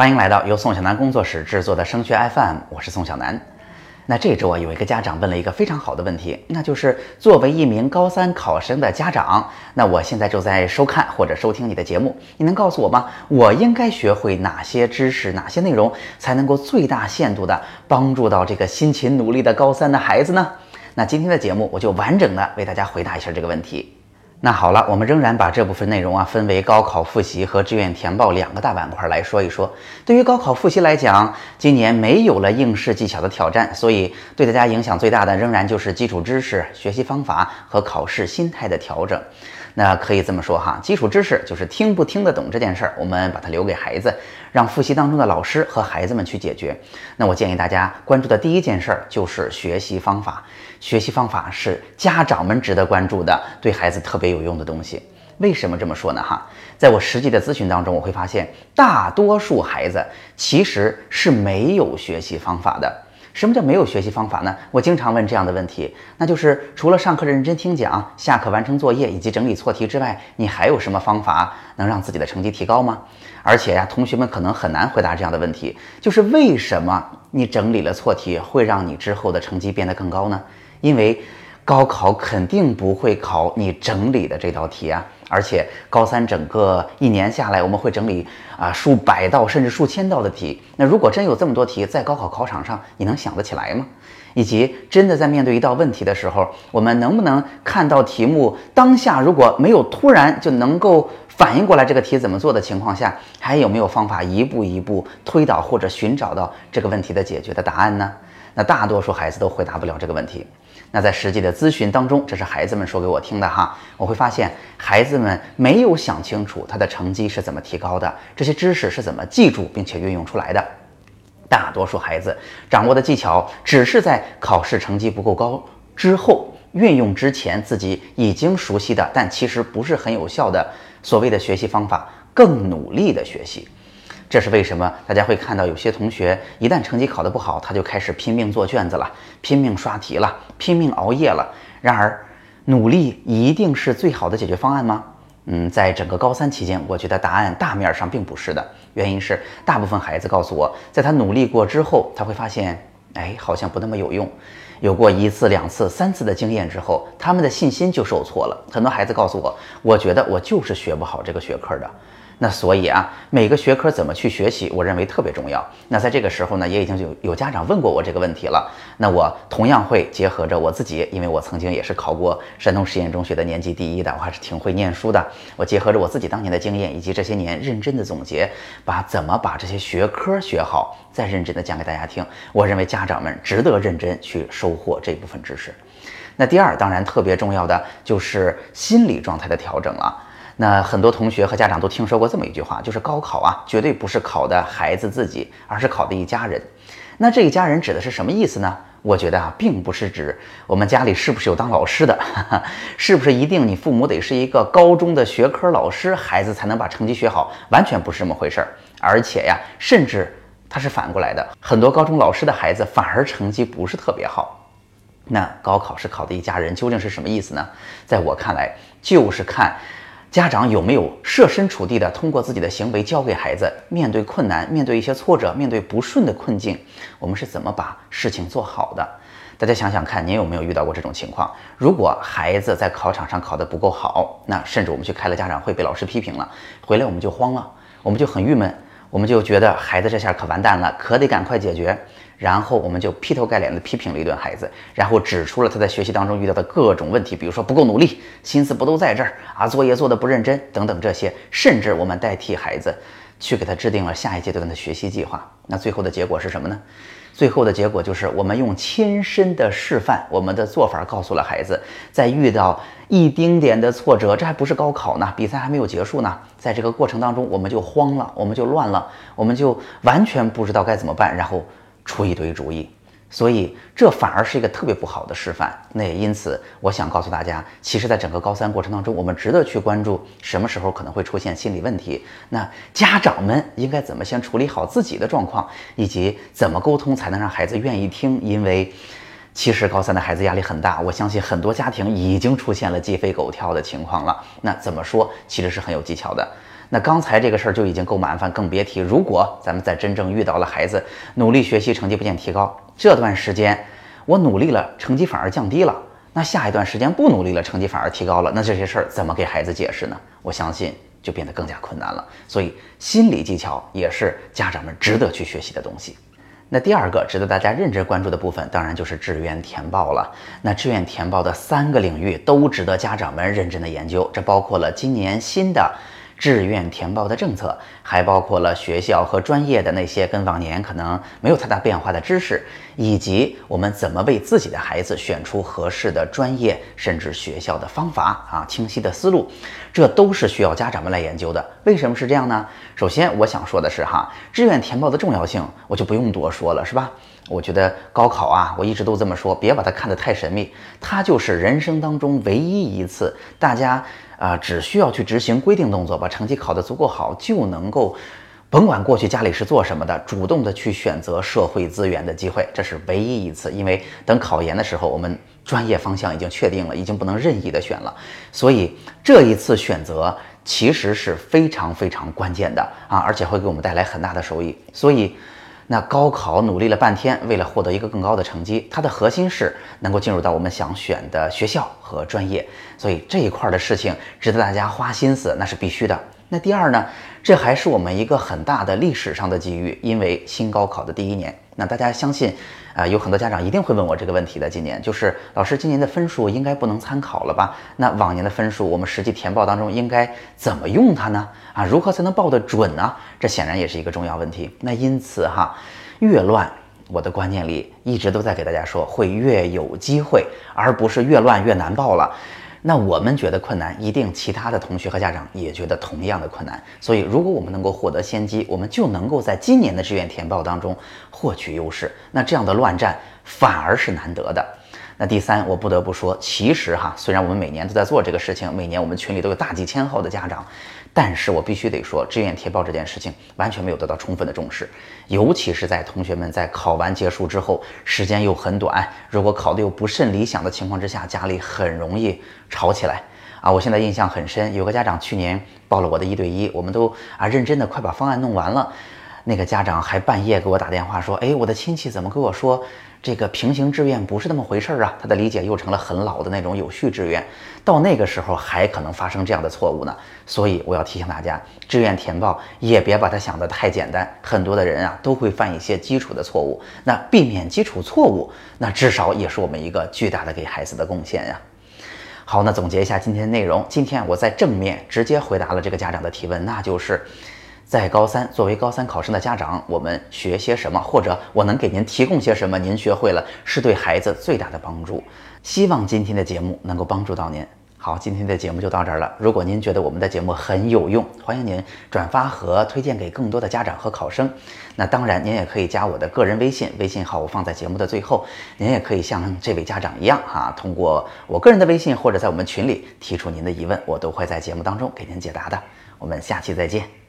欢迎来到由宋小南工作室制作的升学 FM，我是宋小南。那这周啊，有一个家长问了一个非常好的问题，那就是作为一名高三考生的家长，那我现在就在收看或者收听你的节目，你能告诉我吗？我应该学会哪些知识、哪些内容，才能够最大限度的帮助到这个辛勤努力的高三的孩子呢？那今天的节目，我就完整的为大家回答一下这个问题。那好了，我们仍然把这部分内容啊分为高考复习和志愿填报两个大板块来说一说。对于高考复习来讲，今年没有了应试技巧的挑战，所以对大家影响最大的仍然就是基础知识、学习方法和考试心态的调整。那可以这么说哈，基础知识就是听不听得懂这件事儿，我们把它留给孩子，让复习当中的老师和孩子们去解决。那我建议大家关注的第一件事儿就是学习方法，学习方法是家长们值得关注的，对孩子特别有用的东西。为什么这么说呢？哈，在我实际的咨询当中，我会发现大多数孩子其实是没有学习方法的。什么叫没有学习方法呢？我经常问这样的问题，那就是除了上课认真听讲、下课完成作业以及整理错题之外，你还有什么方法能让自己的成绩提高吗？而且呀，同学们可能很难回答这样的问题，就是为什么你整理了错题会让你之后的成绩变得更高呢？因为。高考肯定不会考你整理的这道题啊！而且高三整个一年下来，我们会整理啊数百道甚至数千道的题。那如果真有这么多题在高考考场上，你能想得起来吗？以及真的在面对一道问题的时候，我们能不能看到题目当下如果没有突然就能够反应过来这个题怎么做的情况下，还有没有方法一步一步推导或者寻找到这个问题的解决的答案呢？那大多数孩子都回答不了这个问题。那在实际的咨询当中，这是孩子们说给我听的哈，我会发现孩子们没有想清楚他的成绩是怎么提高的，这些知识是怎么记住并且运用出来的。大多数孩子掌握的技巧，只是在考试成绩不够高之后运用之前自己已经熟悉的，但其实不是很有效的所谓的学习方法，更努力的学习。这是为什么？大家会看到有些同学一旦成绩考得不好，他就开始拼命做卷子了，拼命刷题了，拼命熬夜了。然而，努力一定是最好的解决方案吗？嗯，在整个高三期间，我觉得答案大面上并不是的。原因是大部分孩子告诉我，在他努力过之后，他会发现，哎，好像不那么有用。有过一次、两次、三次的经验之后，他们的信心就受挫了。很多孩子告诉我，我觉得我就是学不好这个学科的。那所以啊，每个学科怎么去学习，我认为特别重要。那在这个时候呢，也已经有有家长问过我这个问题了。那我同样会结合着我自己，因为我曾经也是考过山东实验中学的年级第一的，我还是挺会念书的。我结合着我自己当年的经验，以及这些年认真的总结，把怎么把这些学科学好，再认真的讲给大家听。我认为家长们值得认真去收获这部分知识。那第二，当然特别重要的就是心理状态的调整了。那很多同学和家长都听说过这么一句话，就是高考啊，绝对不是考的孩子自己，而是考的一家人。那这一家人指的是什么意思呢？我觉得啊，并不是指我们家里是不是有当老师的，是不是一定你父母得是一个高中的学科老师，孩子才能把成绩学好，完全不是这么回事儿。而且呀，甚至他是反过来的，很多高中老师的孩子反而成绩不是特别好。那高考是考的一家人，究竟是什么意思呢？在我看来，就是看。家长有没有设身处地的通过自己的行为教给孩子，面对困难、面对一些挫折、面对不顺的困境，我们是怎么把事情做好的？大家想想看，您有没有遇到过这种情况？如果孩子在考场上考得不够好，那甚至我们去开了家长会，被老师批评了，回来我们就慌了，我们就很郁闷，我们就觉得孩子这下可完蛋了，可得赶快解决。然后我们就劈头盖脸的批评了一顿孩子，然后指出了他在学习当中遇到的各种问题，比如说不够努力，心思不都在这儿啊，作业做的不认真等等这些，甚至我们代替孩子去给他制定了下一阶段的学习计划。那最后的结果是什么呢？最后的结果就是我们用亲身的示范，我们的做法告诉了孩子，在遇到一丁点的挫折，这还不是高考呢，比赛还没有结束呢，在这个过程当中我们就慌了，我们就乱了，我们就完全不知道该怎么办，然后。出一堆主意，所以这反而是一个特别不好的示范。那也因此，我想告诉大家，其实，在整个高三过程当中，我们值得去关注什么时候可能会出现心理问题。那家长们应该怎么先处理好自己的状况，以及怎么沟通才能让孩子愿意听？因为其实高三的孩子压力很大，我相信很多家庭已经出现了鸡飞狗跳的情况了。那怎么说，其实是很有技巧的。那刚才这个事儿就已经够麻烦，更别提如果咱们在真正遇到了孩子努力学习成绩不见提高，这段时间我努力了，成绩反而降低了，那下一段时间不努力了，成绩反而提高了，那这些事儿怎么给孩子解释呢？我相信就变得更加困难了。所以心理技巧也是家长们值得去学习的东西。那第二个值得大家认真关注的部分，当然就是志愿填报了。那志愿填报的三个领域都值得家长们认真的研究，这包括了今年新的。志愿填报的政策还包括了学校和专业的那些跟往年可能没有太大变化的知识，以及我们怎么为自己的孩子选出合适的专业甚至学校的方法啊，清晰的思路，这都是需要家长们来研究的。为什么是这样呢？首先，我想说的是哈，志愿填报的重要性我就不用多说了，是吧？我觉得高考啊，我一直都这么说，别把它看得太神秘，它就是人生当中唯一一次大家。啊，只需要去执行规定动作，把成绩考得足够好，就能够，甭管过去家里是做什么的，主动的去选择社会资源的机会，这是唯一一次。因为等考研的时候，我们专业方向已经确定了，已经不能任意的选了，所以这一次选择其实是非常非常关键的啊，而且会给我们带来很大的收益。所以。那高考努力了半天，为了获得一个更高的成绩，它的核心是能够进入到我们想选的学校和专业，所以这一块的事情值得大家花心思，那是必须的。那第二呢，这还是我们一个很大的历史上的机遇，因为新高考的第一年。那大家相信，啊，有很多家长一定会问我这个问题的。今年就是老师，今年的分数应该不能参考了吧？那往年的分数，我们实际填报当中应该怎么用它呢？啊，如何才能报得准呢？这显然也是一个重要问题。那因此哈，越乱，我的观念里一直都在给大家说，会越有机会，而不是越乱越难报了。那我们觉得困难，一定其他的同学和家长也觉得同样的困难。所以，如果我们能够获得先机，我们就能够在今年的志愿填报当中获取优势。那这样的乱战反而是难得的。那第三，我不得不说，其实哈，虽然我们每年都在做这个事情，每年我们群里都有大几千号的家长，但是我必须得说，志愿填报这件事情完全没有得到充分的重视，尤其是在同学们在考完结束之后，时间又很短，如果考的又不甚理想的情况之下，家里很容易吵起来啊！我现在印象很深，有个家长去年报了我的一对一，我们都啊认真的快把方案弄完了，那个家长还半夜给我打电话说，哎，我的亲戚怎么跟我说？这个平行志愿不是那么回事儿啊，他的理解又成了很老的那种有序志愿，到那个时候还可能发生这样的错误呢。所以我要提醒大家，志愿填报也别把它想得太简单，很多的人啊都会犯一些基础的错误。那避免基础错误，那至少也是我们一个巨大的给孩子的贡献呀。好，那总结一下今天的内容，今天我在正面直接回答了这个家长的提问，那就是。在高三，作为高三考生的家长，我们学些什么，或者我能给您提供些什么，您学会了是对孩子最大的帮助。希望今天的节目能够帮助到您。好，今天的节目就到这儿了。如果您觉得我们的节目很有用，欢迎您转发和推荐给更多的家长和考生。那当然，您也可以加我的个人微信，微信号我放在节目的最后。您也可以像这位家长一样，哈，通过我个人的微信或者在我们群里提出您的疑问，我都会在节目当中给您解答的。我们下期再见。